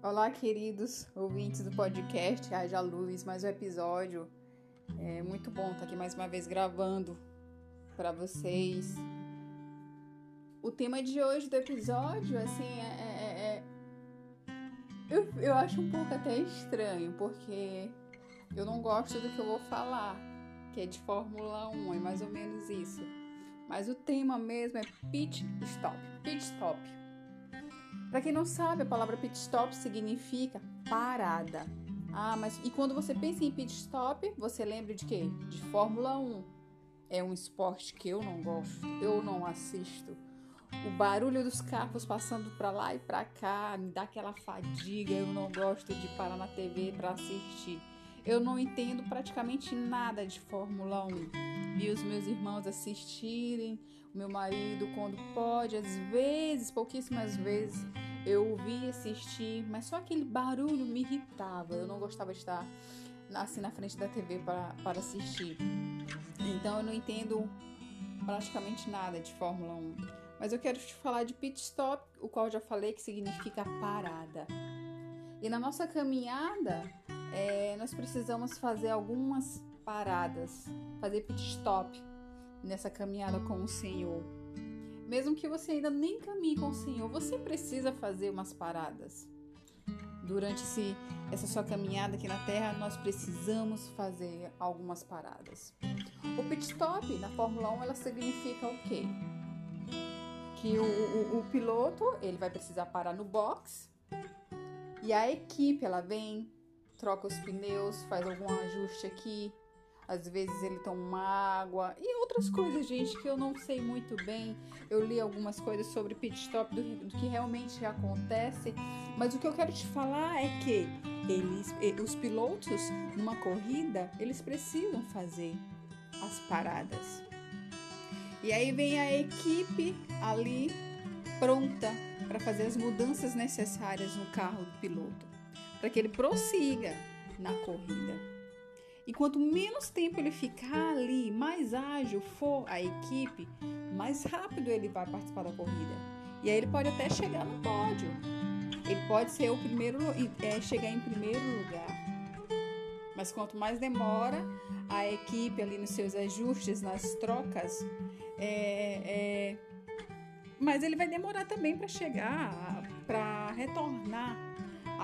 Olá, queridos ouvintes do podcast Haja Luz, mais um episódio. É muito bom estar aqui mais uma vez gravando para vocês. O tema de hoje do episódio, assim, é, é, é, eu, eu acho um pouco até estranho, porque eu não gosto do que eu vou falar, que é de Fórmula 1, é mais ou menos isso. Mas o tema mesmo é pit stop. Pit stop para quem não sabe, a palavra pit stop significa parada. Ah, mas e quando você pensa em pit stop, você lembra de quê? De Fórmula 1. É um esporte que eu não gosto, eu não assisto. O barulho dos carros passando para lá e para cá me dá aquela fadiga. Eu não gosto de parar na TV para assistir. Eu não entendo praticamente nada de Fórmula 1. Vi os meus irmãos assistirem, o meu marido quando pode, às vezes, pouquíssimas vezes, eu ouvi assistir, mas só aquele barulho me irritava. Eu não gostava de estar assim na frente da TV para, para assistir. Então eu não entendo praticamente nada de Fórmula 1. Mas eu quero te falar de pit stop, o qual já falei que significa parada. E na nossa caminhada, é, nós precisamos fazer algumas paradas, fazer pit stop nessa caminhada com o Senhor. Mesmo que você ainda nem caminhe com o Senhor, você precisa fazer umas paradas. Durante esse, essa sua caminhada aqui na Terra, nós precisamos fazer algumas paradas. O pit stop na Fórmula 1 ela significa o quê? Que o, o, o piloto ele vai precisar parar no box e a equipe ela vem, troca os pneus, faz algum ajuste aqui. Às vezes ele toma água e outras coisas, gente, que eu não sei muito bem. Eu li algumas coisas sobre pit stop do, do que realmente acontece, mas o que eu quero te falar é que eles, os pilotos numa corrida, eles precisam fazer as paradas. E aí vem a equipe ali pronta para fazer as mudanças necessárias no carro do piloto, para que ele prossiga na corrida. E quanto menos tempo ele ficar ali, mais ágil for a equipe, mais rápido ele vai participar da corrida. E aí ele pode até chegar no pódio. Ele pode ser o primeiro, é, chegar em primeiro lugar. Mas quanto mais demora a equipe ali nos seus ajustes, nas trocas, é, é, mas ele vai demorar também para chegar, para retornar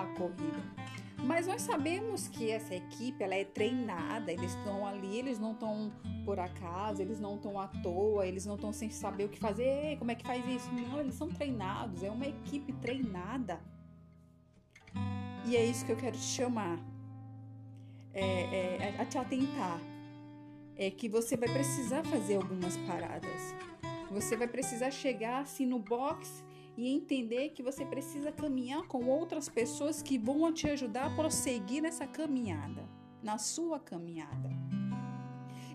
corrida. Mas nós sabemos que essa equipe ela é treinada, eles estão ali, eles não estão por acaso, eles não estão à toa, eles não estão sem saber o que fazer, como é que faz isso? Não, eles são treinados, é uma equipe treinada. E é isso que eu quero te chamar, é, é, a te atentar. É que você vai precisar fazer algumas paradas. Você vai precisar chegar assim no box e entender que você precisa caminhar com outras pessoas que vão te ajudar a prosseguir nessa caminhada, na sua caminhada.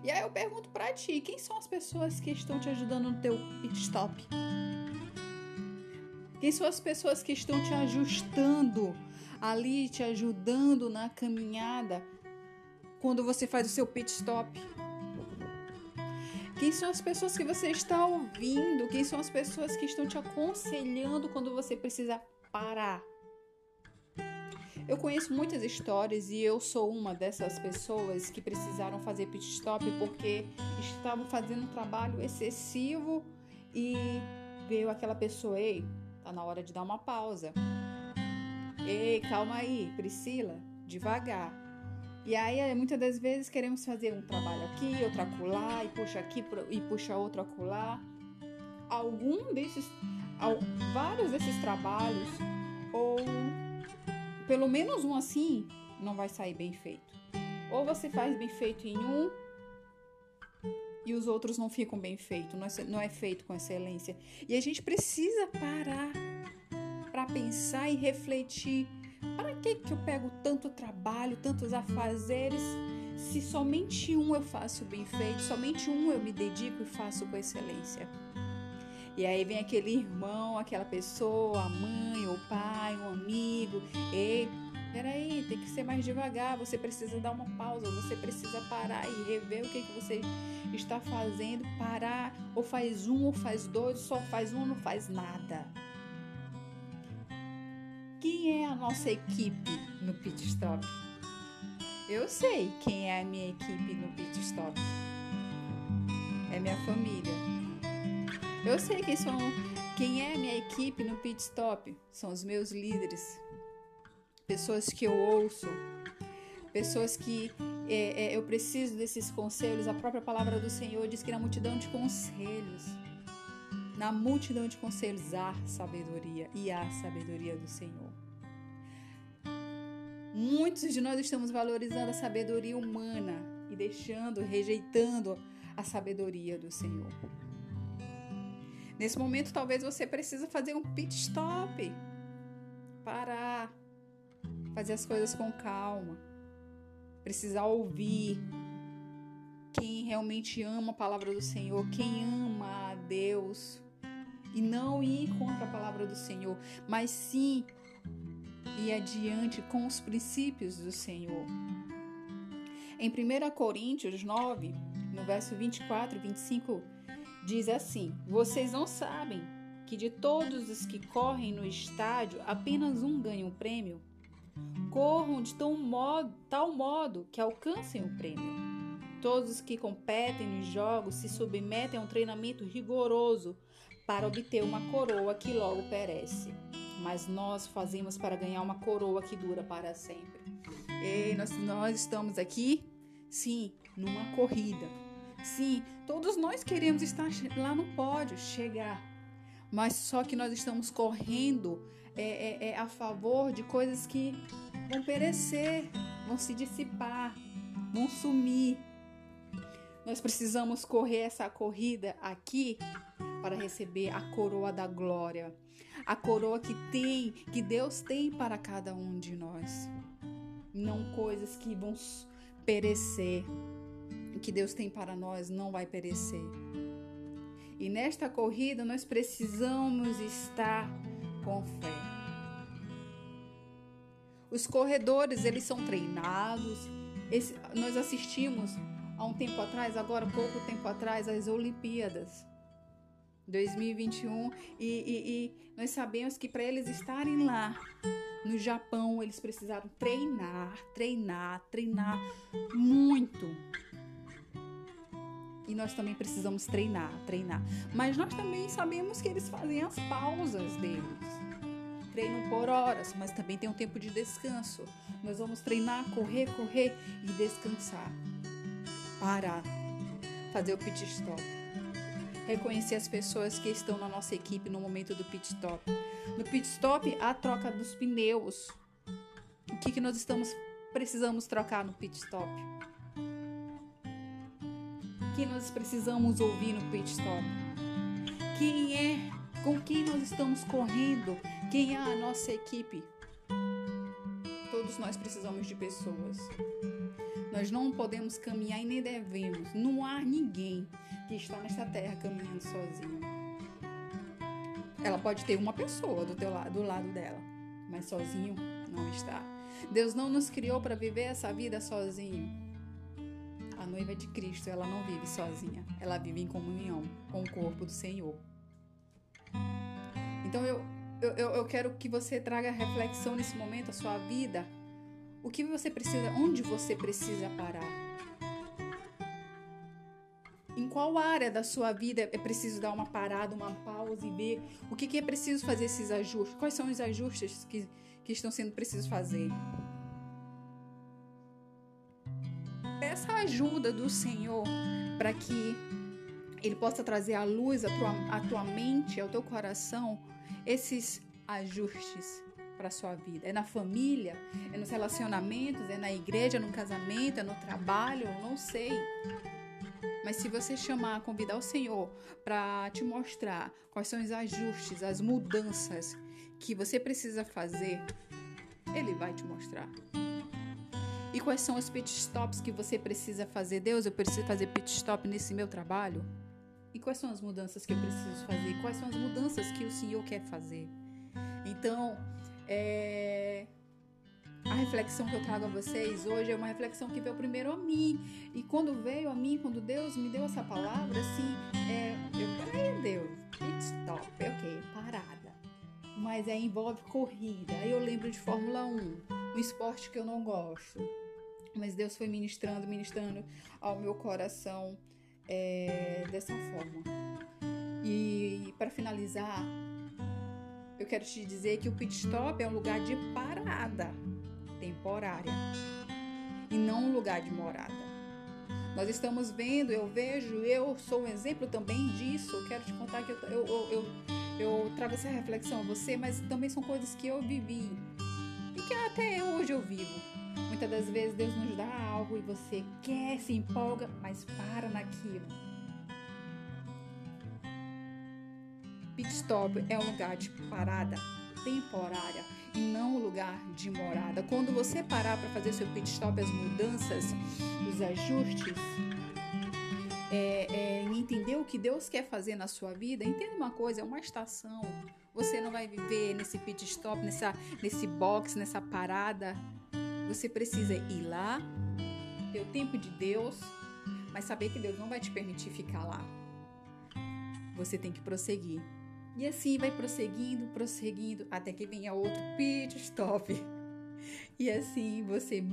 E aí eu pergunto para ti, quem são as pessoas que estão te ajudando no teu pit stop? Quem são as pessoas que estão te ajustando ali, te ajudando na caminhada quando você faz o seu pit stop? Quem são as pessoas que você está ouvindo? Quem são as pessoas que estão te aconselhando quando você precisa parar? Eu conheço muitas histórias e eu sou uma dessas pessoas que precisaram fazer pit stop porque estavam fazendo um trabalho excessivo e veio aquela pessoa, ei, tá na hora de dar uma pausa. Ei, calma aí, Priscila, devagar. E aí, muitas das vezes, queremos fazer um trabalho aqui, outro acolá, e puxa aqui e puxa outro acolá. Algum desses, vários desses trabalhos, ou pelo menos um assim, não vai sair bem feito. Ou você faz bem feito em um e os outros não ficam bem feitos, não é, não é feito com excelência. E a gente precisa parar para pensar e refletir para que, que eu pego tanto trabalho, tantos afazeres, se somente um eu faço bem feito, somente um eu me dedico e faço com excelência? E aí vem aquele irmão, aquela pessoa, a mãe, o pai, um amigo. Ei, peraí, tem que ser mais devagar, você precisa dar uma pausa, você precisa parar e rever o que, que você está fazendo, parar, ou faz um, ou faz dois, só faz um, não faz nada. Quem é a nossa equipe no pit stop? Eu sei quem é a minha equipe no pit stop. É minha família. Eu sei quem são, quem é a minha equipe no pit stop. São os meus líderes, pessoas que eu ouço, pessoas que é, é, eu preciso desses conselhos. A própria palavra do Senhor diz que na multidão de conselhos, na multidão de conselhos há sabedoria e há sabedoria do Senhor. Muitos de nós estamos valorizando a sabedoria humana e deixando, rejeitando a sabedoria do Senhor. Nesse momento, talvez você precise fazer um pit stop, parar, fazer as coisas com calma, precisar ouvir quem realmente ama a palavra do Senhor, quem ama a Deus, e não ir contra a palavra do Senhor, mas sim ir adiante com os princípios do Senhor. Em 1 Coríntios 9, no verso 24 e 25, diz assim: Vocês não sabem que de todos os que correm no estádio, apenas um ganha um prêmio? Corram de tal modo, tal modo que alcancem o prêmio. Todos os que competem nos jogos se submetem a um treinamento rigoroso para obter uma coroa que logo perece. Mas nós fazemos para ganhar uma coroa que dura para sempre. E nós, nós estamos aqui, sim, numa corrida. Sim, todos nós queremos estar lá no pódio, chegar. Mas só que nós estamos correndo é, é, é a favor de coisas que vão perecer, vão se dissipar, vão sumir. Nós precisamos correr essa corrida aqui para receber a coroa da glória, a coroa que tem, que Deus tem para cada um de nós. Não coisas que vão perecer. Que Deus tem para nós não vai perecer. E nesta corrida nós precisamos estar com fé. Os corredores, eles são treinados. Esse, nós assistimos há um tempo atrás, agora pouco tempo atrás, as Olimpíadas 2021 e, e, e nós sabemos que para eles estarem lá no Japão, eles precisaram treinar, treinar, treinar muito. E nós também precisamos treinar, treinar. Mas nós também sabemos que eles fazem as pausas deles treinam por horas, mas também tem um tempo de descanso. Nós vamos treinar, correr, correr e descansar. Parar. Fazer o pit stop. Reconhecer as pessoas que estão na nossa equipe no momento do pit stop. No pit stop, a troca dos pneus. O que, que nós estamos precisamos trocar no pit stop? O que nós precisamos ouvir no pit stop? Quem é com quem nós estamos correndo, quem é a nossa equipe. Todos nós precisamos de pessoas. Nós não podemos caminhar e nem devemos. Não há ninguém que está nesta terra caminhando sozinho. Ela pode ter uma pessoa do teu lado, do lado dela, mas sozinho não está. Deus não nos criou para viver essa vida sozinho. A noiva de Cristo, ela não vive sozinha. Ela vive em comunhão com o corpo do Senhor. Então eu, eu, eu quero que você traga reflexão nesse momento, a sua vida. O que você precisa, onde você precisa parar? Em qual área da sua vida é preciso dar uma parada, uma pausa e ver o que, que é preciso fazer esses ajustes? Quais são os ajustes que, que estão sendo precisos fazer? Peça a ajuda do Senhor para que Ele possa trazer à luz a tua, a tua mente, ao teu coração, esses ajustes para sua vida. É na família, é nos relacionamentos, é na igreja, é no casamento, é no trabalho, eu não sei. Mas se você chamar, convidar o Senhor para te mostrar quais são os ajustes, as mudanças que você precisa fazer, Ele vai te mostrar. E quais são os pit stops que você precisa fazer? Deus, eu preciso fazer pit stop nesse meu trabalho? E quais são as mudanças que eu preciso fazer? Quais são as mudanças que o Senhor quer fazer? Então, é... a reflexão que eu trago a vocês hoje é uma reflexão que veio primeiro a mim. E quando veio a mim, quando Deus me deu essa palavra, assim, é... eu, peraí, Deus, stop, ok, parada. mas é, envolve corrida. Aí eu lembro de Fórmula 1, um esporte que eu não gosto. Mas Deus foi ministrando, ministrando ao meu coração é, dessa forma. E para finalizar, eu quero te dizer que o pit stop é um lugar de parada temporária e não um lugar de morada. Nós estamos vendo, eu vejo, eu sou um exemplo também disso. Quero te contar que eu, eu, eu, eu, eu trago essa reflexão a você, mas também são coisas que eu vivi e que até hoje eu vivo. Muitas das vezes Deus nos dá algo e você quer, se empolga, mas para naquilo. Pit stop é um lugar de parada temporária e não um lugar de morada. Quando você parar para fazer seu pit stop, as mudanças, os ajustes, é, é, entender o que Deus quer fazer na sua vida, entenda uma coisa, é uma estação. Você não vai viver nesse pit stop, nessa, nesse box, nessa parada. Você precisa ir lá, ter o tempo de Deus, mas saber que Deus não vai te permitir ficar lá. Você tem que prosseguir. E assim vai prosseguindo, prosseguindo, até que venha outro pit stop. E assim você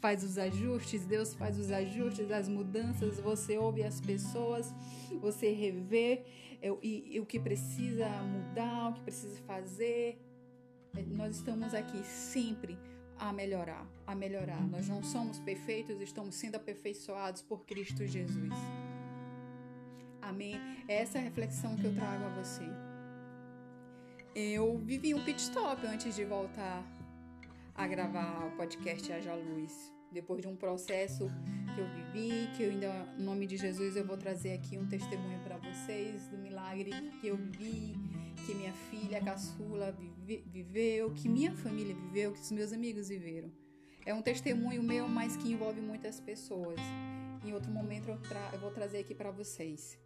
faz os ajustes, Deus faz os ajustes, as mudanças, você ouve as pessoas, você revê é, e, e o que precisa mudar, o que precisa fazer. É, nós estamos aqui sempre a melhorar, a melhorar. Nós não somos perfeitos, estamos sendo aperfeiçoados por Cristo Jesus. Amém? É essa reflexão que eu trago a você. Eu vivi um pit stop antes de voltar a gravar o podcast Haja Luz. Depois de um processo que eu vivi, que eu ainda, nome de Jesus, eu vou trazer aqui um testemunho para vocês do milagre que eu vivi, que minha filha caçula vive, viveu, que minha família viveu, que os meus amigos viveram. É um testemunho meu, mas que envolve muitas pessoas. Em outro momento eu, eu vou trazer aqui para vocês.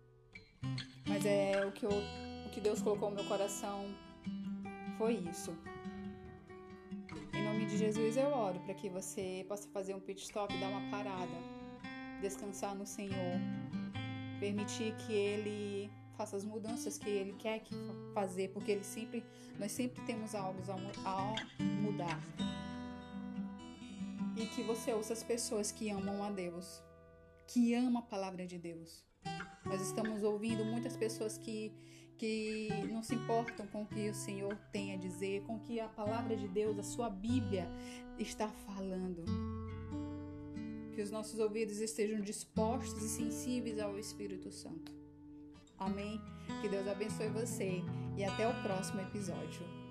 Mas é o que, eu, o que Deus colocou no meu coração foi isso. Em nome de Jesus eu oro para que você possa fazer um pit stop, dar uma parada, descansar no Senhor, permitir que Ele faça as mudanças que Ele quer fazer, porque Ele sempre, nós sempre temos algo a mudar. E que você ouça as pessoas que amam a Deus, que amam a palavra de Deus nós estamos ouvindo muitas pessoas que, que não se importam com o que o Senhor tem a dizer, com o que a palavra de Deus, a sua Bíblia, está falando. Que os nossos ouvidos estejam dispostos e sensíveis ao Espírito Santo. Amém? Que Deus abençoe você e até o próximo episódio.